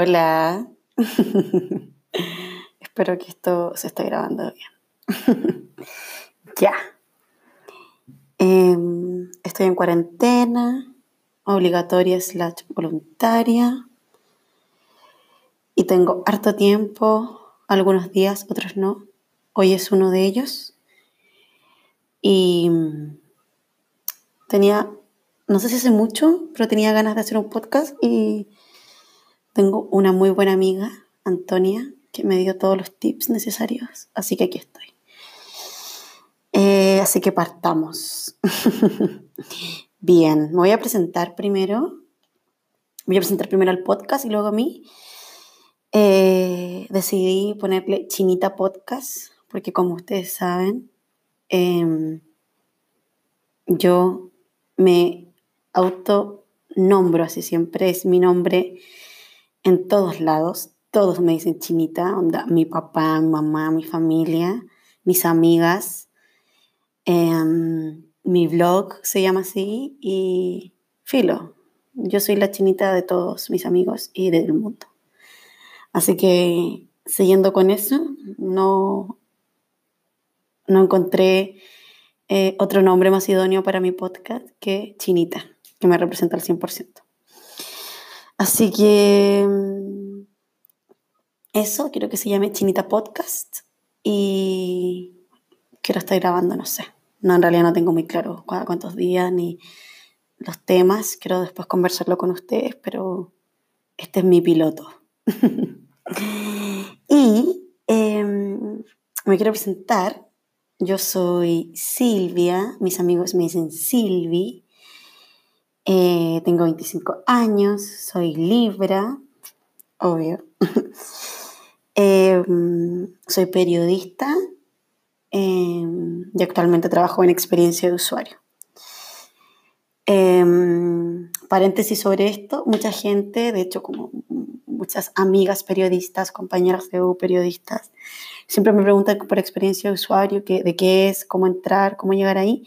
Hola. Espero que esto se esté grabando bien. ya. Em, estoy en cuarentena, obligatoria slash voluntaria. Y tengo harto tiempo, algunos días, otros no. Hoy es uno de ellos. Y tenía, no sé si hace mucho, pero tenía ganas de hacer un podcast y tengo una muy buena amiga, Antonia, que me dio todos los tips necesarios, así que aquí estoy. Eh, así que partamos. Bien, me voy a presentar primero. Voy a presentar primero el podcast y luego a mí. Eh, decidí ponerle Chinita Podcast, porque como ustedes saben, em, yo me autonombro así siempre, es mi nombre en todos lados. Todos me dicen chinita, mi papá, mi mamá, mi familia, mis amigas. Em, mi blog se llama así y filo. Yo soy la chinita de todos mis amigos y del mundo. Así que siguiendo con eso, no, no encontré eh, otro nombre más idóneo para mi podcast que Chinita, que me representa al 100%. Así que mm, eso, quiero que se llame Chinita Podcast y quiero estar grabando, no sé. No, en realidad no tengo muy claro cuántos días ni los temas. Quiero después conversarlo con ustedes, pero este es mi piloto. y em, me quiero presentar. Yo soy Silvia, mis amigos me dicen Silvi. Eh, tengo 25 años, soy Libra, obvio. Em, soy periodista em, y actualmente trabajo en experiencia de usuario. Em, paréntesis sobre esto, mucha gente, de hecho como muchas amigas periodistas, compañeras de U periodistas, siempre me preguntan por experiencia de usuario, de qué es, cómo entrar, cómo llegar ahí.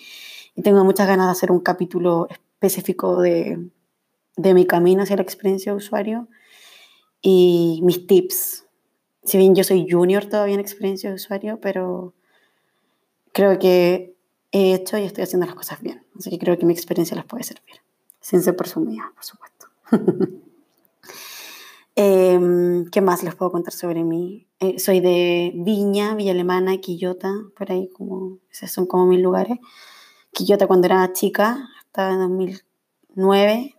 Y tengo muchas ganas de hacer un capítulo específico de, de mi camino hacia la experiencia de usuario y mis tips. Si bien yo soy junior todavía en experiencia de usuario, pero creo que he hecho y estoy haciendo las cosas bien. Así que creo que mi experiencia les puede servir. Sin ser presumida, por supuesto. Em, ¿Qué más les puedo contar sobre mí? Eh, soy de Viña, Villa Alemana, Quillota, por ahí como, esos son como mis lugares. Quillota cuando era chica, hasta 2009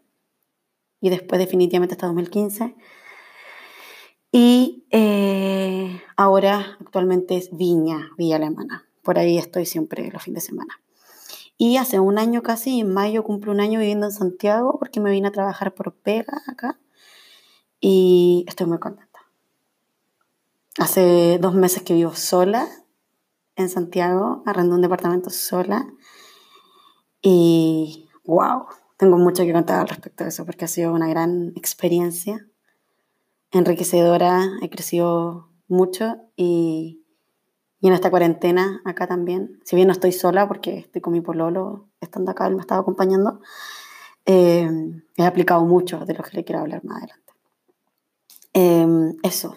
y después definitivamente hasta 2015. Y eh, ahora actualmente es Viña, Villa Alemana. Por ahí estoy siempre los fines de semana. Y hace un año casi, en mayo cumplo un año viviendo en Santiago porque me vine a trabajar por pega acá. Y estoy muy contenta. Hace dos meses que vivo sola en Santiago, arrendo un departamento sola. Y wow, tengo mucho que contar al respecto de eso porque ha sido una gran experiencia enriquecedora, he crecido mucho y, y, en esta cuarentena acá también, si bien no estoy sola porque estoy con mi pololo estando acá, él me estaba acompañando, eh, he aplicado mucho de lo que le quiero hablar más adelante. Eh, eso,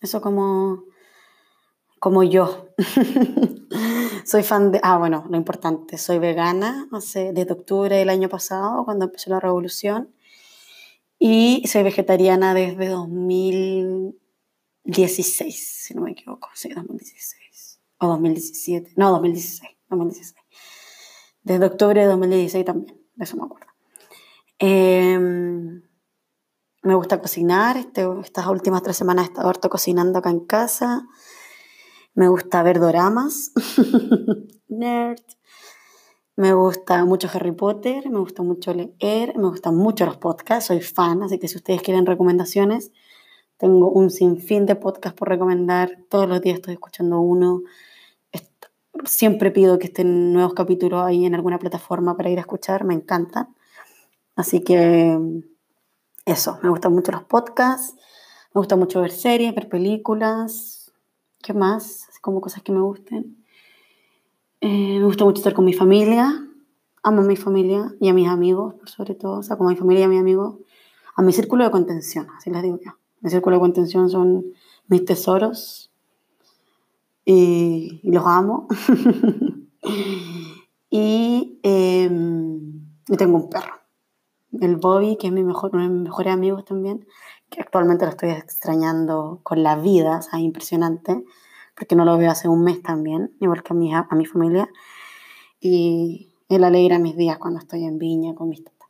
eso como, como yo. soy fan de, ah, bueno, lo importante, soy vegana hace, desde octubre del año pasado, cuando empezó la revolución, y soy vegetariana desde 2016, si no me equivoco, sí, 2016, o 2017, no, 2016, 2016. Desde octubre de 2016 también, de eso me acuerdo. Em, me gusta cocinar, este, estas últimas tres semanas he estado harto cocinando acá en casa. Me gusta ver doramas. Nerd. Me gusta mucho Harry Potter, me gusta mucho leer, me gustan mucho los podcasts, soy fan, así que si ustedes quieren recomendaciones, tengo un sinfín de podcasts por recomendar. Todos los días estoy escuchando uno. Siempre pido que estén nuevos capítulos ahí en alguna plataforma para ir a escuchar, me encantan. Así que eso, me gustan mucho los podcasts, me gusta mucho ver series, ver películas, ¿Qué más? Como cosas que me gusten. Eh, me gusta mucho estar con mi familia. Amo a mi familia y a mis amigos, por sobre todo. O sea, a mi familia y a mis amigos. A mi círculo de contención, así les digo yo. Mi círculo de contención son mis tesoros y, los amo. y, em, y tengo un perro, el Bobby, que es mi mejor, uno de mis mejores amigos también, que actualmente lo estoy extrañando con la vida, o sea, impresionante, porque no lo veo hace un mes también, igual que a mi, a mi familia. Y él alegra mis días cuando estoy en Viña con mis tatas.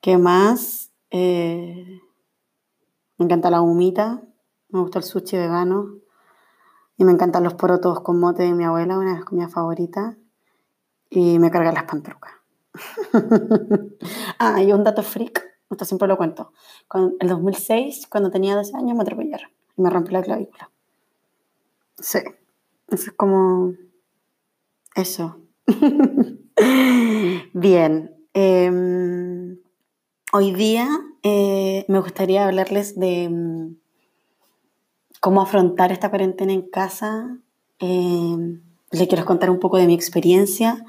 ¿Qué más? Eh, me encanta la humita, me gusta el sushi vegano y me encantan los porotos con mote de mi abuela, una de las comidas favoritas. Y me cargan las pantrucas. ah, y un dato freak, esto siempre lo cuento. En el 2006, cuando tenía 12 años, me atropellaron y me rompí la clavícula. Sí, eso es como... Eso. Bien. Em, hoy día eh, me gustaría hablarles de mm, cómo afrontar esta cuarentena en casa. Eh, les quiero contar un poco de mi experiencia.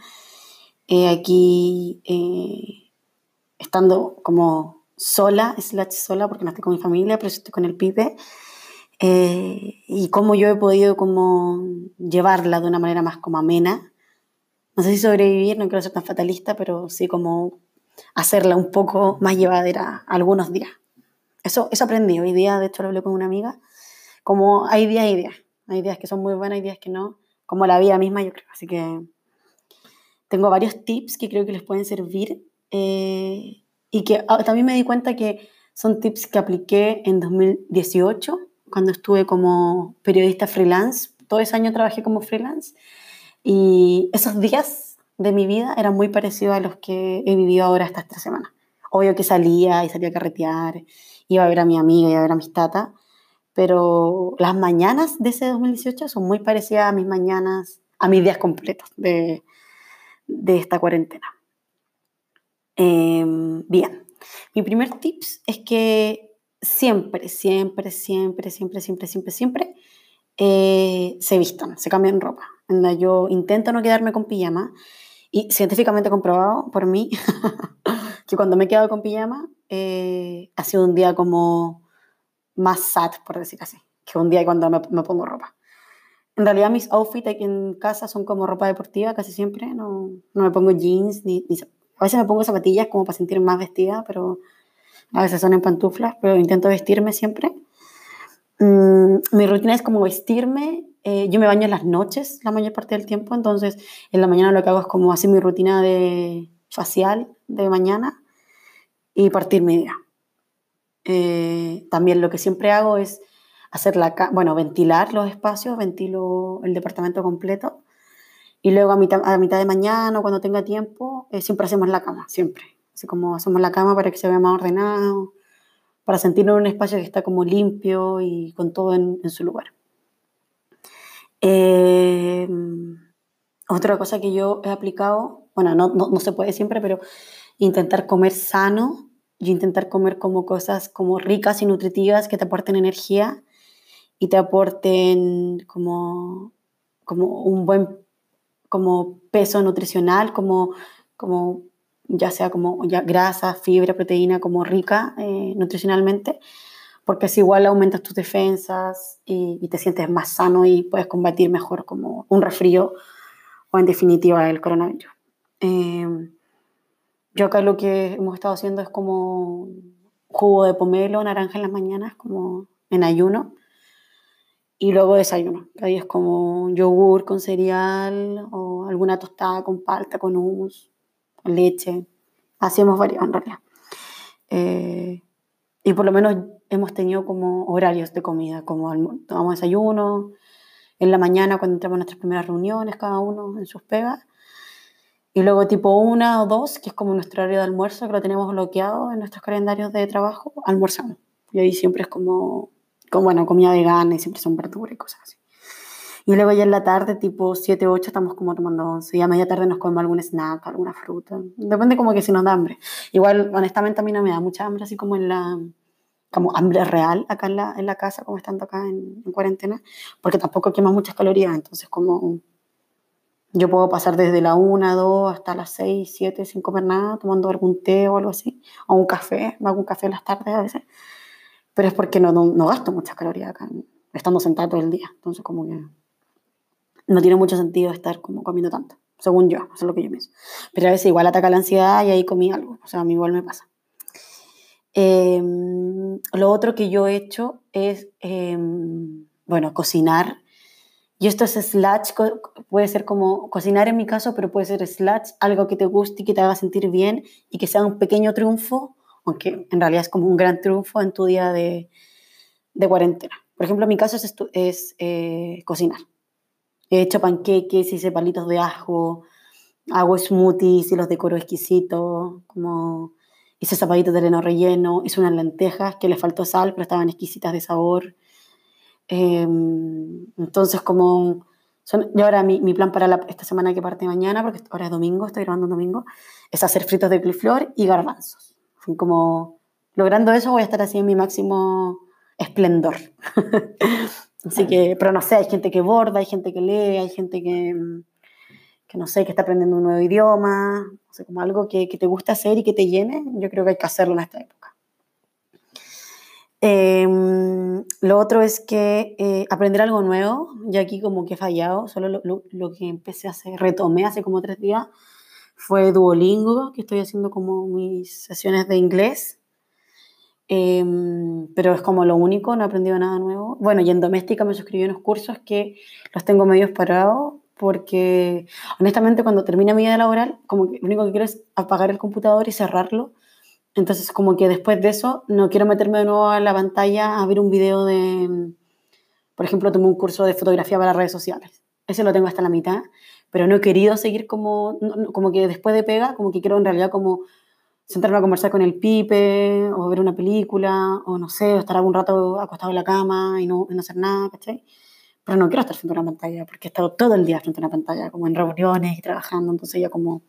Eh, aquí, eh, estando como sola, slash sola, porque no estoy con mi familia, pero estoy con el pibe. y cómo yo he podido como llevarla de una manera más como amena. No sé si sobrevivir, no quiero ser tan fatalista, pero sí como hacerla un poco más llevadera algunos días. Eso, eso aprendí. Hoy día, de hecho, lo hablé con una amiga. Como hay días y días. Hay días que son muy buenas, hay días que no. Como la vida misma, yo creo. Así que tengo varios tips que creo que les pueden servir. Eh, y que ah, también me di cuenta que son tips que apliqué en 2018, cuando estuve como periodista freelance. Todo ese año trabajé como freelance. Y esos días de mi vida eran muy parecidos a los que he vivido ahora estas tres semanas. Obvio que salía y salía a carretear, iba a ver a mi amiga, iba a ver a mis tatas, pero las mañanas de ese 2018 son muy parecidas a mis mañanas, a mis días completos de, de esta cuarentena. Em, bien, mi primer tips es que siempre, siempre, siempre, siempre, siempre, siempre, siempre eh, se vistan, se cambian ropa. Yo intento no quedarme con pijama y científicamente comprobado por mí que cuando me he quedado con pijama eh, ha sido un día como más sad, por decir así, que un día cuando me, me pongo ropa. En realidad mis outfits aquí en casa son como ropa deportiva casi siempre, no, no me pongo jeans, ni, a veces me pongo zapatillas como para sentirme más vestida, pero a veces son en pantuflas, pero intento vestirme siempre. Mm, mi rutina es como vestirme eh, yo me baño en las noches la mayor parte del tiempo, entonces en la mañana lo que hago es como hacer mi rutina de facial de mañana y partir mi día. Eh, también lo que siempre hago es hacer la, bueno, ventilar los espacios, ventilo el departamento completo y luego a mitad, a mitad de mañana cuando tenga tiempo, eh, siempre hacemos la cama, siempre. Así como hacemos la cama para que se vea más ordenado, para sentirnos en un espacio que está como limpio y con todo en su lugar. Eh, otra cosa que yo he aplicado, bueno, no, no, no, se puede siempre, pero intentar comer sano y intentar comer como cosas como ricas y nutritivas que te aporten energía y te aporten como, como un buen como peso nutricional, como, como ya sea como ya grasa, fibra, proteína, como rica eh, nutricionalmente porque es igual aumentas tus defensas y, te sientes más sano y puedes combatir mejor como un resfrío o en definitiva el coronavirus. Em, yo acá lo que hemos estado haciendo es como jugo de pomelo, naranja en las mañanas, como en ayuno, y luego desayuno. Ahí es como yogur con cereal o alguna tostada con palta, con hummus, leche. Así hemos variado en realidad. Eh, y por lo menos hemos tenido como horarios de comida, como tomamos desayuno, en la mañana cuando entramos a nuestras primeras reuniones, cada uno en sus pegas, y luego tipo una o dos, que es como nuestro horario de almuerzo, que lo tenemos bloqueado en nuestros calendarios de trabajo, almorzamos. Y ahí siempre es como, como bueno, comida vegana y siempre son verduras y cosas así. Y luego ya en la tarde, tipo 7, 8, estamos como tomando once. Y a media tarde nos comemos algún snack, alguna fruta. Depende como que si nos da hambre. Igual, honestamente, a mí no me da mucha hambre, así como en la, como hambre real acá en la, en la casa, como estando acá en, cuarentena, porque tampoco quema muchas calorías, entonces como yo puedo pasar desde la 1, 2 hasta las 6, 7 sin comer nada, tomando algún té o algo así, o un café, me hago un café en las tardes a veces, pero es porque no, no, gasto muchas calorías acá, estando sentada todo el día. Entonces, como que no tiene mucho sentido estar como comiendo tanto, según yo, eso es lo que yo pienso. Pero a veces igual ataca la ansiedad y ahí comí algo, o sea, a mí igual me pasa. Em, lo otro que yo he hecho es, em, bueno, cocinar. Y esto es slash, puede ser como cocinar en mi caso, pero puede ser slash, algo que te guste y que te haga sentir bien y que sea un pequeño triunfo, aunque en realidad es como un gran triunfo en tu día de, de cuarentena. Por ejemplo, en mi caso es, es eh, cocinar. He hecho panqueques, hice palitos de ajo, hago smoothies y los decoro exquisitos, como hice zapallitos de heno relleno, hice unas lentejas que le faltó sal, pero estaban exquisitas de sabor. Em, entonces, como... Son, y ahora mi, mi plan para esta semana que parte mañana, porque ahora es domingo, estoy grabando un domingo, es hacer fritos de coliflor y garbanzos. Como logrando eso voy a estar así en mi máximo esplendor. así que, pero no sé, hay gente que borda, hay gente que lee, hay gente que, que no sé, que está aprendiendo un nuevo idioma, o sea, como algo que, que, te gusta hacer y que te llene, yo creo que hay que hacerlo en esta época. Em, lo otro es que eh, aprender algo nuevo, ya aquí como que he fallado, solo lo, lo, lo, que empecé a hacer, retomé hace como tres días, fue Duolingo, que estoy haciendo como mis sesiones de inglés. Em, pero es como lo único, no he aprendido nada nuevo. Bueno, y en doméstica me suscribí a unos cursos que los tengo medio parados porque honestamente cuando termina mi vida laboral, como que lo único que quiero es apagar el computador y cerrarlo. Entonces como que después de eso no quiero meterme de nuevo a la pantalla a ver un video de, por ejemplo, tomé un curso de fotografía para redes sociales. Ese lo tengo hasta la mitad pero no he querido seguir como, como que después de pega, como que quiero en realidad como sentarme a conversar con el pipe, o ver una película, o no sé, o estar algún rato acostado en la cama y no, no hacer nada, ¿cachai? Pero no quiero estar frente a una pantalla, porque he estado todo el día frente a una pantalla, como en reuniones y trabajando, entonces ya como...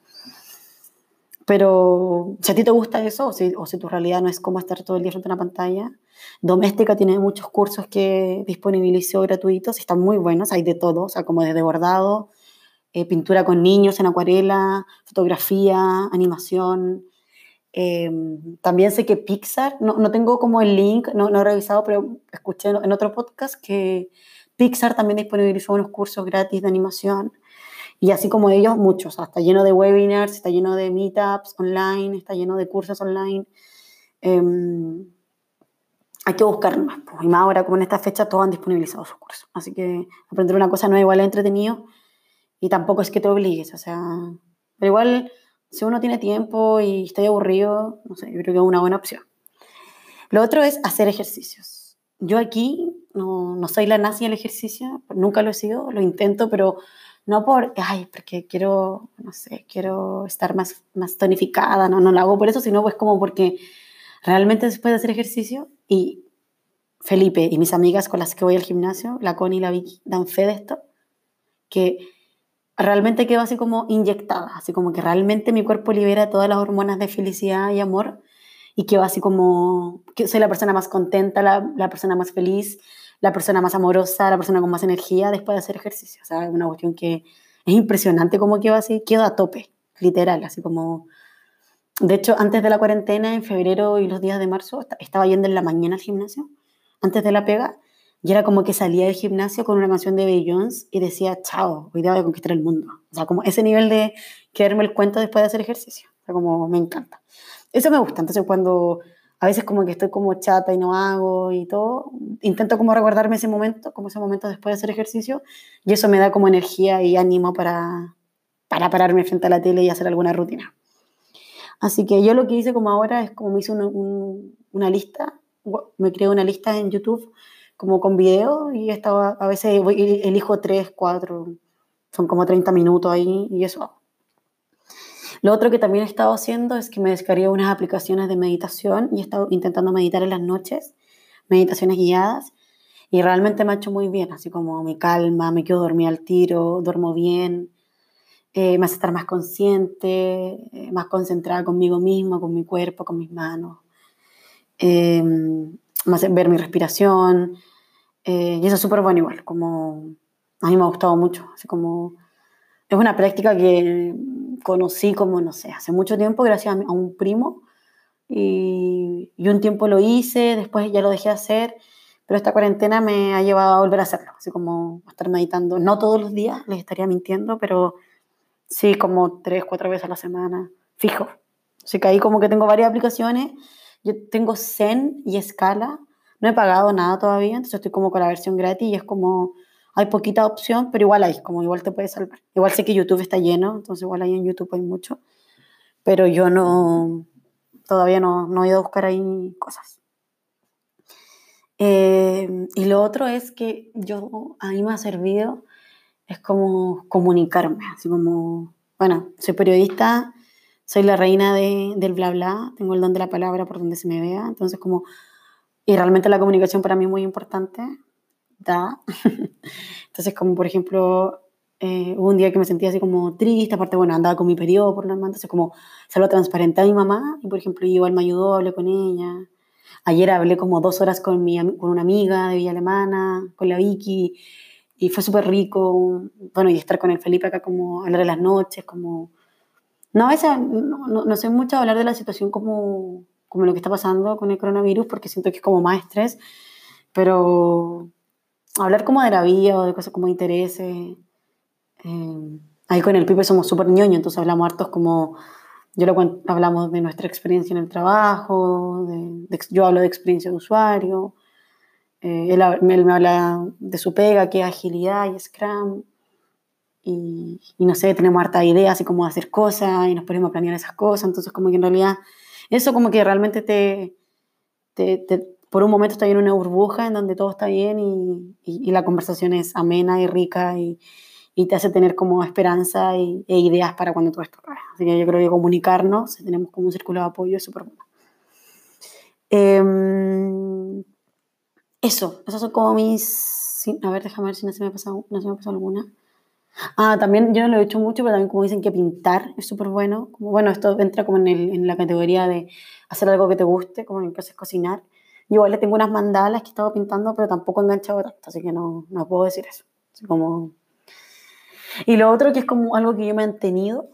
Pero si a ti te gusta eso, o si, o si tu realidad no es como estar todo el día frente a una pantalla, Doméstica tiene muchos cursos que disponibilizó gratuitos y están muy buenos, hay de todo, o sea, como desde bordado, eh, pintura con niños en acuarela, fotografía, animación. Em, también sé que Pixar, no, no, tengo como el link, no, no he revisado, pero escuché en otro podcast que Pixar también disponibilizó unos cursos gratis de animación. Y así como ellos, muchos. está lleno de webinars, está lleno de meetups online, está lleno de cursos online. Eh, hay que buscar más. Pues, y más ahora, como en esta fecha, todos han disponibilizado sus cursos. Así que aprender una cosa nueva igual es entretenido y tampoco es que te obligues, o sea, pero igual si uno tiene tiempo y está aburrido, no sé, yo creo que es una buena opción. Lo otro es hacer ejercicios. Yo aquí no, no soy la nazi del ejercicio, nunca lo he sido, lo intento, pero no por, ay, porque quiero, no sé, quiero estar más, más tonificada, no, no lo hago por eso, sino pues como porque realmente después de hacer ejercicio y Felipe y mis amigas con las que voy al gimnasio, la Connie y la Vicky, dan fe de esto, que realmente quedo así como inyectada, así como que realmente mi cuerpo libera todas las hormonas de felicidad y amor y quedo así como que soy la persona más contenta, la, persona más feliz, la persona más amorosa, la persona con más energía después de hacer ejercicio. O sea, es una cuestión que es impresionante como quedo así, quedo a tope, literal, así como... De hecho, antes de la cuarentena, en febrero y los días de marzo, estaba yendo en la mañana al gimnasio, antes de la pega, y era como que salía del gimnasio con una canción de Beyoncé y decía, chao, hoy día voy a conquistar el mundo. O sea, como ese nivel de quererme el cuento después de hacer ejercicio. O sea, como me encanta. Eso me gusta. Entonces, cuando a veces como que estoy como chata y no hago y todo, intento como recordarme ese momento, como ese momento después de hacer ejercicio, y eso me da como energía y ánimo para, para pararme frente a la tele y hacer alguna rutina. Así que yo lo que hice como ahora es como me hice una, una lista, me creé una lista en YouTube como con video y estaba, a veces elijo 3, 4, son como 30 minutos ahí y eso. Lo otro que también he estado haciendo es que me descargué unas aplicaciones de meditación y he estado intentando meditar en las noches, meditaciones guiadas, y realmente me ha hecho muy bien, así como me calma, me quedo dormida al tiro, duermo bien, eh, me hace estar más consciente, eh, más concentrada conmigo mismo, con mi cuerpo, con mis manos, eh, me hace ver mi respiración, eh, y eso es súper bueno igual, como a mí me ha gustado mucho, así como es una práctica que conocí como, no sé, hace mucho tiempo gracias a, un primo y, y un tiempo lo hice, después ya lo dejé hacer, pero esta cuarentena me ha llevado a volver a hacerlo, así como a estar meditando, no todos los días, les estaría mintiendo, pero sí como tres, cuatro veces a la semana, fijo. Así que ahí como que tengo varias aplicaciones, yo tengo Zen y Scala, no he pagado nada todavía, entonces estoy como con la versión gratis y es como, hay poquita opción, pero igual hay, como igual te puedes salvar. Igual sé que YouTube está lleno, entonces igual ahí en YouTube hay mucho, pero yo no, todavía no, no he ido a buscar ahí cosas. Eh, y lo otro es que yo, a mí me ha servido, es como comunicarme, así como, bueno, soy periodista, soy la reina de, del bla bla, tengo el don de la palabra por donde se me vea, entonces como, y realmente la comunicación para mí es muy importante, da. entonces como por ejemplo, eh, hubo un día que me sentía así como triste, aparte, bueno, andaba con mi periodo por lo demás, entonces como se lo transparenté a mi mamá y por ejemplo igual me ayudó, hablé con ella Ayer hablé como dos horas con, mi, con una amiga de Villa Alemana, con la Vicky, y fue súper rico. Bueno, y estar con el Felipe acá, como hablar de las noches, como. No, a veces no, no, sé mucho hablar de la situación como, como lo que está pasando con el coronavirus, porque siento que es como más estrés, pero hablar como de la vida o de cosas como intereses. Eh, ahí con el Pipe somos súper ñoño, entonces hablamos hartos como yo lo hablamos de nuestra experiencia en el trabajo, de, yo hablo de experiencia de usuario, eh, él, me habla de su pega, que es agilidad y Scrum, y, y, no sé, tenemos harta ideas así como hacer cosas y nos ponemos a planear esas cosas, entonces como que en realidad eso como que realmente te, te, por un momento está en una burbuja en donde todo está bien y, y, la conversación es amena y rica y, y te hace tener como esperanza e ideas para cuando todo esto Así que yo creo que comunicarnos, tenemos como un círculo de apoyo, es súper bueno. Eh, eso, esos son como mis... A ver, déjame ver si no se me ha pasado, no se me ha pasado alguna. Ah, también yo no lo he hecho mucho, pero también como dicen que pintar es súper bueno. Como, bueno, esto entra como en, el, en, la categoría de hacer algo que te guste, como en el caso es cocinar. Yo igual le tengo unas mandalas que he estado pintando, pero tampoco he enganchado tanto, así que no, no puedo decir eso. Así como y lo otro que es como algo que yo he mantenido,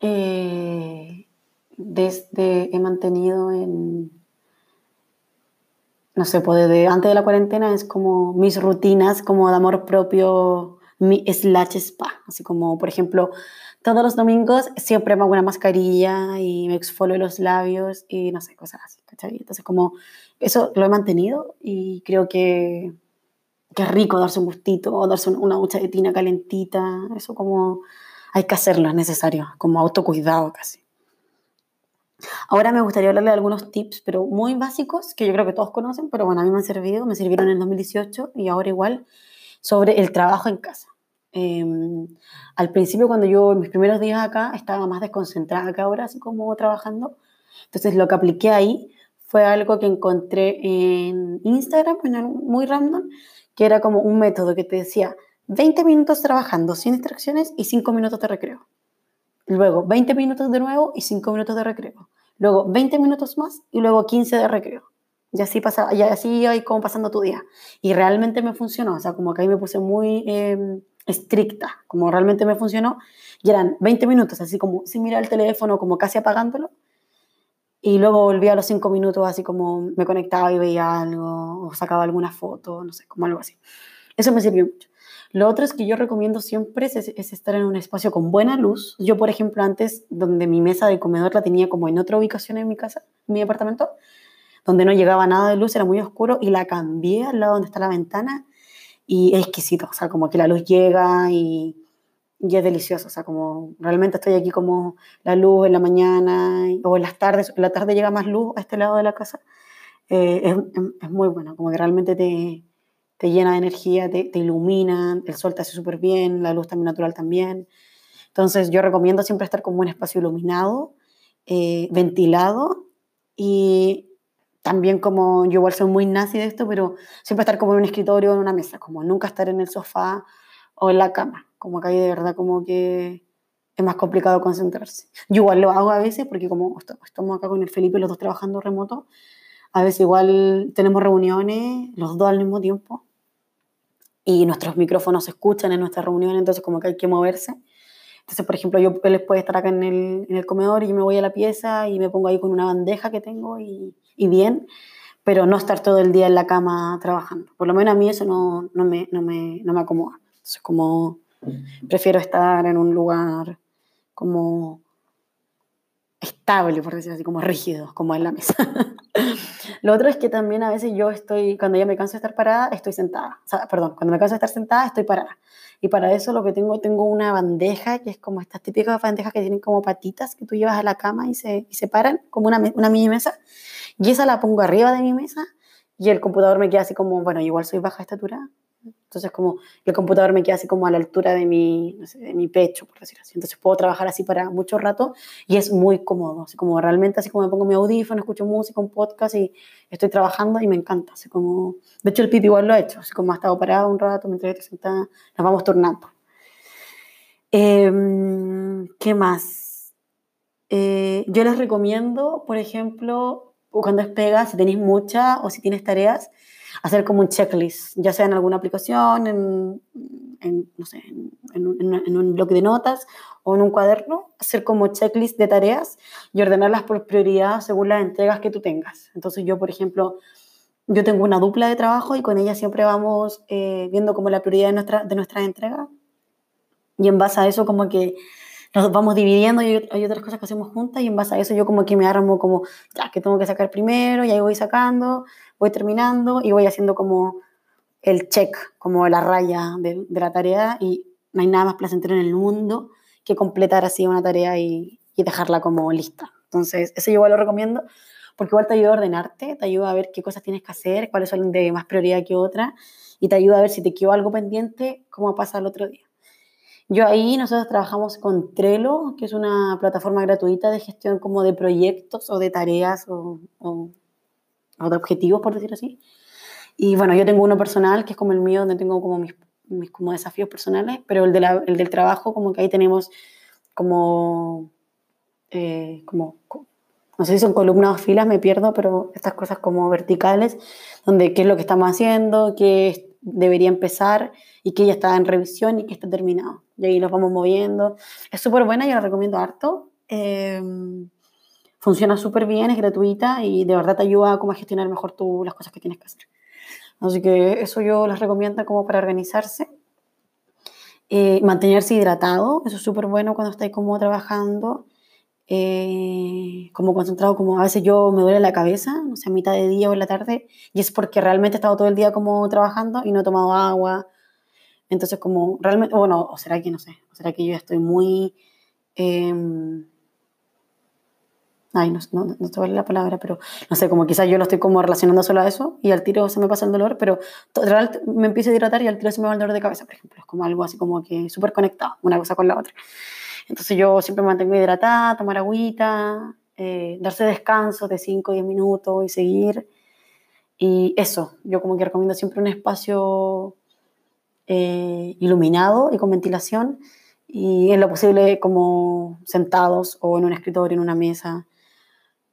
eh, desde, he mantenido en, no sé, pues desde antes de la cuarentena es como mis rutinas como de amor propio, mi slash spa, así como por ejemplo, todos los domingos siempre me hago una mascarilla y me exfolio los labios y no sé, cosas así, ¿cachai? Entonces como eso lo he mantenido y creo que qué rico darse un gustito o darse una tina calentita, eso como hay que hacerlo, es necesario, como autocuidado casi. Ahora me gustaría hablarle de algunos tips, pero muy básicos, que yo creo que todos conocen, pero bueno, a mí me han servido, me sirvieron en el 2018 y ahora igual, sobre el trabajo en casa. Em, al principio, cuando yo, mis primeros días acá, estaba más desconcentrada que ahora, así como trabajando. Entonces, lo que apliqué ahí fue algo que encontré en Instagram, muy random, que era como un método que te decía 20 minutos trabajando sin distracciones y 5 minutos de recreo. Luego 20 minutos de nuevo y 5 minutos de recreo. Luego 20 minutos más y luego 15 de recreo. Y así, pasa, y así iba como pasando tu día. Y realmente me funcionó. O sea, como que ahí me puse muy em, estricta. Como realmente me funcionó. Y eran 20 minutos, así como sin mirar el teléfono, como casi apagándolo. Y luego volvía a los cinco minutos, así como me conectaba y veía algo, o sacaba alguna foto, no sé, como algo así. Eso me sirvió mucho. Lo otro es que yo recomiendo siempre es, es, estar en un espacio con buena luz. Yo, por ejemplo, antes, donde mi mesa de comedor la tenía como en otra ubicación en mi casa, en mi apartamento, donde no llegaba nada de luz, era muy oscuro, y la cambié al lado donde está la ventana, y es exquisito. O sea, como que la luz llega y y es delicioso, o sea, como realmente estoy aquí como la luz en la mañana o en las tardes, en la tarde llega más luz a este lado de la casa, eh, es, muy bueno, como que realmente te, te llena de energía, te, te, ilumina, el sol te hace súper bien, la luz también natural también. Entonces yo recomiendo siempre estar como un espacio iluminado, eh, ventilado y también como yo igual soy muy nazi de esto, pero siempre estar como en un escritorio o en una mesa, como nunca estar en el sofá o en la cama como que ahí de verdad como que es más complicado concentrarse. Yo igual lo hago a veces porque como estamos acá con el Felipe los dos trabajando remoto, a veces igual tenemos reuniones los dos al mismo tiempo y nuestros micrófonos se escuchan en nuestras reuniones, entonces como que hay que moverse. Entonces, por ejemplo, yo él puede estar acá en el, en el, comedor y yo me voy a la pieza y me pongo ahí con una bandeja que tengo y, y, bien, pero no estar todo el día en la cama trabajando. Por lo menos a mí eso no, no, me, no, me, no me acomoda. Entonces, como prefiero estar en un lugar como estable, por decirlo así, como rígido, como en la mesa. Lo otro es que también a veces yo estoy, cuando ya me canso de estar parada, estoy sentada. O sea, perdón, cuando me canso de estar sentada, estoy parada. Y para eso lo que tengo, tengo una bandeja, que es como estas típicas bandejas que tienen como patitas que tú llevas a la cama y se, y se paran, como una, una mini mesa. Y esa la pongo arriba de mi mesa y el computador me queda así como, bueno, igual soy baja estatura, entonces, como el computador me queda así como a la altura de mi, no sé, de mi pecho, por decirlo así. Entonces, puedo trabajar así para mucho rato y es muy cómodo. Así como realmente, así como me pongo mi audífono, escucho música, un podcast y estoy trabajando y me encanta. Así como, de hecho, el pipi igual lo he hecho. Así como ha estado parado un rato mientras estoy sentada, nos vamos turnando. Eh, ¿Qué más? Eh, yo les recomiendo, por ejemplo, cuando es pega, si tenéis muchas o si tienes tareas, hacer como un checklist, ya sea en alguna aplicación, en, no sé, en, un, en, bloque de notas o en un cuaderno, hacer como checklist de tareas y ordenarlas por prioridad según las entregas que tú tengas. Entonces yo, por ejemplo, yo tengo una dupla de trabajo y con ella siempre vamos eh, viendo como la prioridad de, nuestra, de nuestras entregas y en base a eso como que nos vamos dividiendo y hay otras cosas que hacemos juntas y en base a eso yo como que me armo como, ya, que tengo que sacar primero y ahí voy sacando, voy terminando y voy haciendo como el check, como la raya de, de la tarea y no hay nada más placentero en el mundo que completar así una tarea y, y dejarla como lista. Entonces, eso yo igual lo recomiendo porque igual te ayuda a ordenarte, te ayuda a ver qué cosas tienes que hacer, cuáles son de más prioridad que otra y te ayuda a ver si te quedó algo pendiente, cómo pasa el otro día. Yo ahí nosotros trabajamos con Trello, que es una plataforma gratuita de gestión como de proyectos o de tareas o, o o de objetivos, por decir así. Y bueno, yo tengo uno personal, que es como el mío, donde tengo como mis, mis como desafíos personales, pero el, de la, el, del trabajo, como que ahí tenemos como, eh, como, no sé si son columnas o filas, me pierdo, pero estas cosas como verticales, donde qué es lo que estamos haciendo, qué debería empezar y qué ya está en revisión y qué está terminado. Y ahí los vamos moviendo. Es súper buena, yo la recomiendo harto. Eh, funciona súper bien, es gratuita y de verdad te ayuda a gestionar mejor tú las cosas que tienes que hacer. Así que eso yo les recomiendo como para organizarse. Eh, mantenerse hidratado, eso es súper bueno cuando estáis como trabajando, eh, como concentrado, como a veces yo me duele la cabeza, no sé, a mitad de día o en la tarde, y es porque realmente he estado todo el día como trabajando y no he tomado agua. Entonces como realmente, bueno, o será que no sé, o será que yo estoy muy... Eh, ay, no, no, no te vale la palabra, pero no sé, como quizás yo lo estoy como relacionando solo a eso y al tiro se me pasa el dolor, pero real, me empiezo a hidratar y al tiro se me va el dolor de cabeza, por ejemplo. Es como algo así como que súper conectado, una cosa con la otra. Entonces yo siempre me mantengo hidratada, tomar agüita, eh, darse descanso de 5 o 10 minutos y seguir. Y eso, yo como que recomiendo siempre un espacio eh, iluminado y con ventilación y en lo posible como sentados o en un escritorio, en una mesa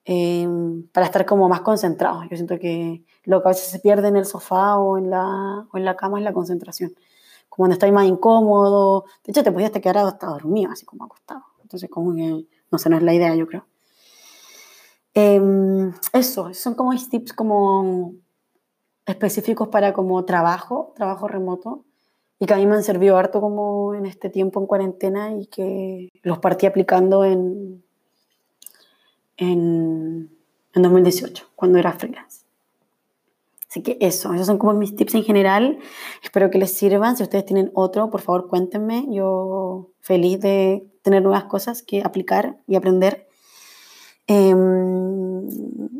eh, para estar como más concentrados. Yo siento que lo que a veces se pierde en el sofá o en la, o en la cama es la concentración. Como cuando estáis más incómodo, de hecho te podías quedar hasta dormido, así como acostado. Entonces como que, no sé, no es la idea, yo creo. Eh, eso, son como tips como específicos para como trabajo, trabajo remoto, y que a mí me han servido harto como en este tiempo en cuarentena y que los partí aplicando en, en, en 2018, cuando era freelance. Así que eso, esos son como mis tips en general. Espero que les sirvan. Si ustedes tienen otro, por favor cuéntenme. Yo feliz de tener nuevas cosas que aplicar y aprender. Eh,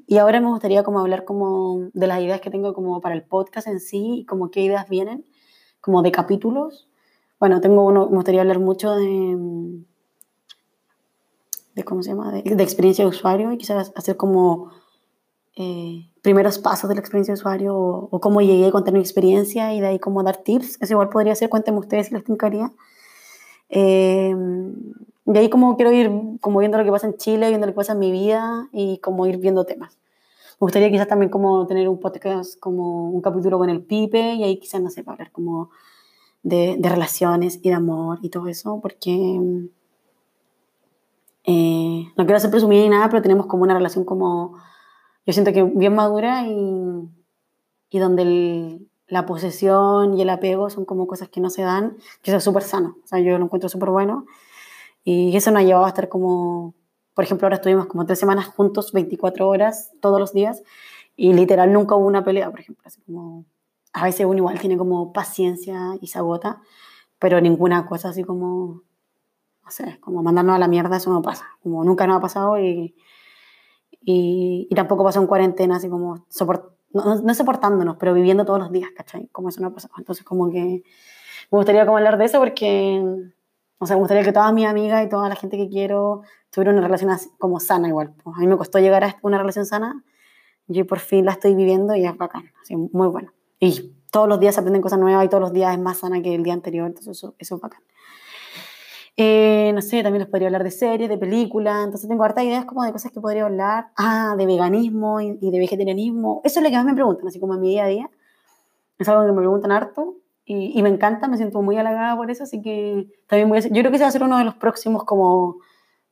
y ahora me gustaría como hablar como de las ideas que tengo como para el podcast en sí y como qué ideas vienen, como de capítulos. Bueno, tengo uno, me gustaría hablar mucho de de ¿cómo se llama? De, de, experiencia de usuario y quizás hacer como eh, primeros pasos de la experiencia de usuario o, o, cómo llegué a contar mi experiencia y de ahí cómo dar tips. Eso igual podría ser, cuéntenme ustedes si les tincaría. Eh, y ahí como quiero ir como viendo lo que pasa en Chile, viendo lo que pasa en mi vida y como ir viendo temas. Me gustaría quizás también como tener un podcast, como un capítulo con el Pipe y ahí quizás, no sé, hablar como de, de relaciones y de amor y todo eso, porque Eh, no quiero hacer presumir ni nada, pero tenemos como una relación como, yo siento que bien madura y, y donde la posesión y el apego son como cosas que no se dan, que eso es súper sano, o sea, yo lo encuentro súper bueno. Y eso nos ha llevado a estar como, por ejemplo, ahora estuvimos como tres semanas juntos, 24 horas, todos los días, y literal nunca hubo una pelea, por ejemplo, así como, a veces uno igual tiene como paciencia y se agota, pero ninguna cosa así como, no sé, como mandarnos a la mierda, eso no pasa, como nunca nos ha pasado y, y, y tampoco pasó en cuarentena, así como soportar no, no, soportándonos, pero viviendo todos los días, ¿cachai? Como eso no ha pasado. Entonces, como que me gustaría como hablar de eso porque, o sea, me gustaría que todas mis amigas y toda la gente que quiero tuvieran una relación así, como sana igual. Pues a mí me costó llegar a una relación sana, yo por fin la estoy viviendo y es bacán, así, muy bueno. Y todos los días se aprenden cosas nuevas y todos los días es más sana que el día anterior, entonces eso, eso es bacán. Eh, no sé, también les podría hablar de series, de películas, entonces tengo hartas ideas como de cosas que podría hablar. Ah, de veganismo y, de vegetarianismo. Eso es lo que más me preguntan, así como en mi día a día. Es algo que me preguntan harto y, y me encanta, me siento muy halagada por eso, así que también voy a yo creo que ese va a ser uno de los próximos como,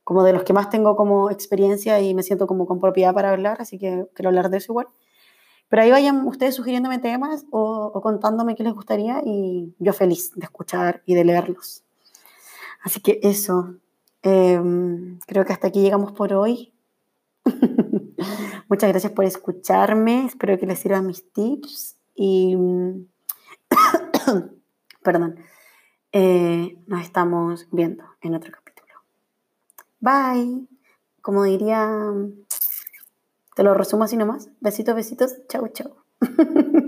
como de los que más tengo como experiencia y me siento como con propiedad para hablar, así que quiero hablar de eso igual. Pero ahí vayan ustedes sugiriéndome temas o, o contándome qué les gustaría y yo feliz de escuchar y de leerlos. Así que eso, em, creo que hasta aquí llegamos por hoy. Muchas gracias por escucharme, espero que les sirvan mis tips y, perdón, eh, nos estamos viendo en otro capítulo. Bye. Como diría, te lo resumo así nomás. Besitos, besitos. Chau, chau.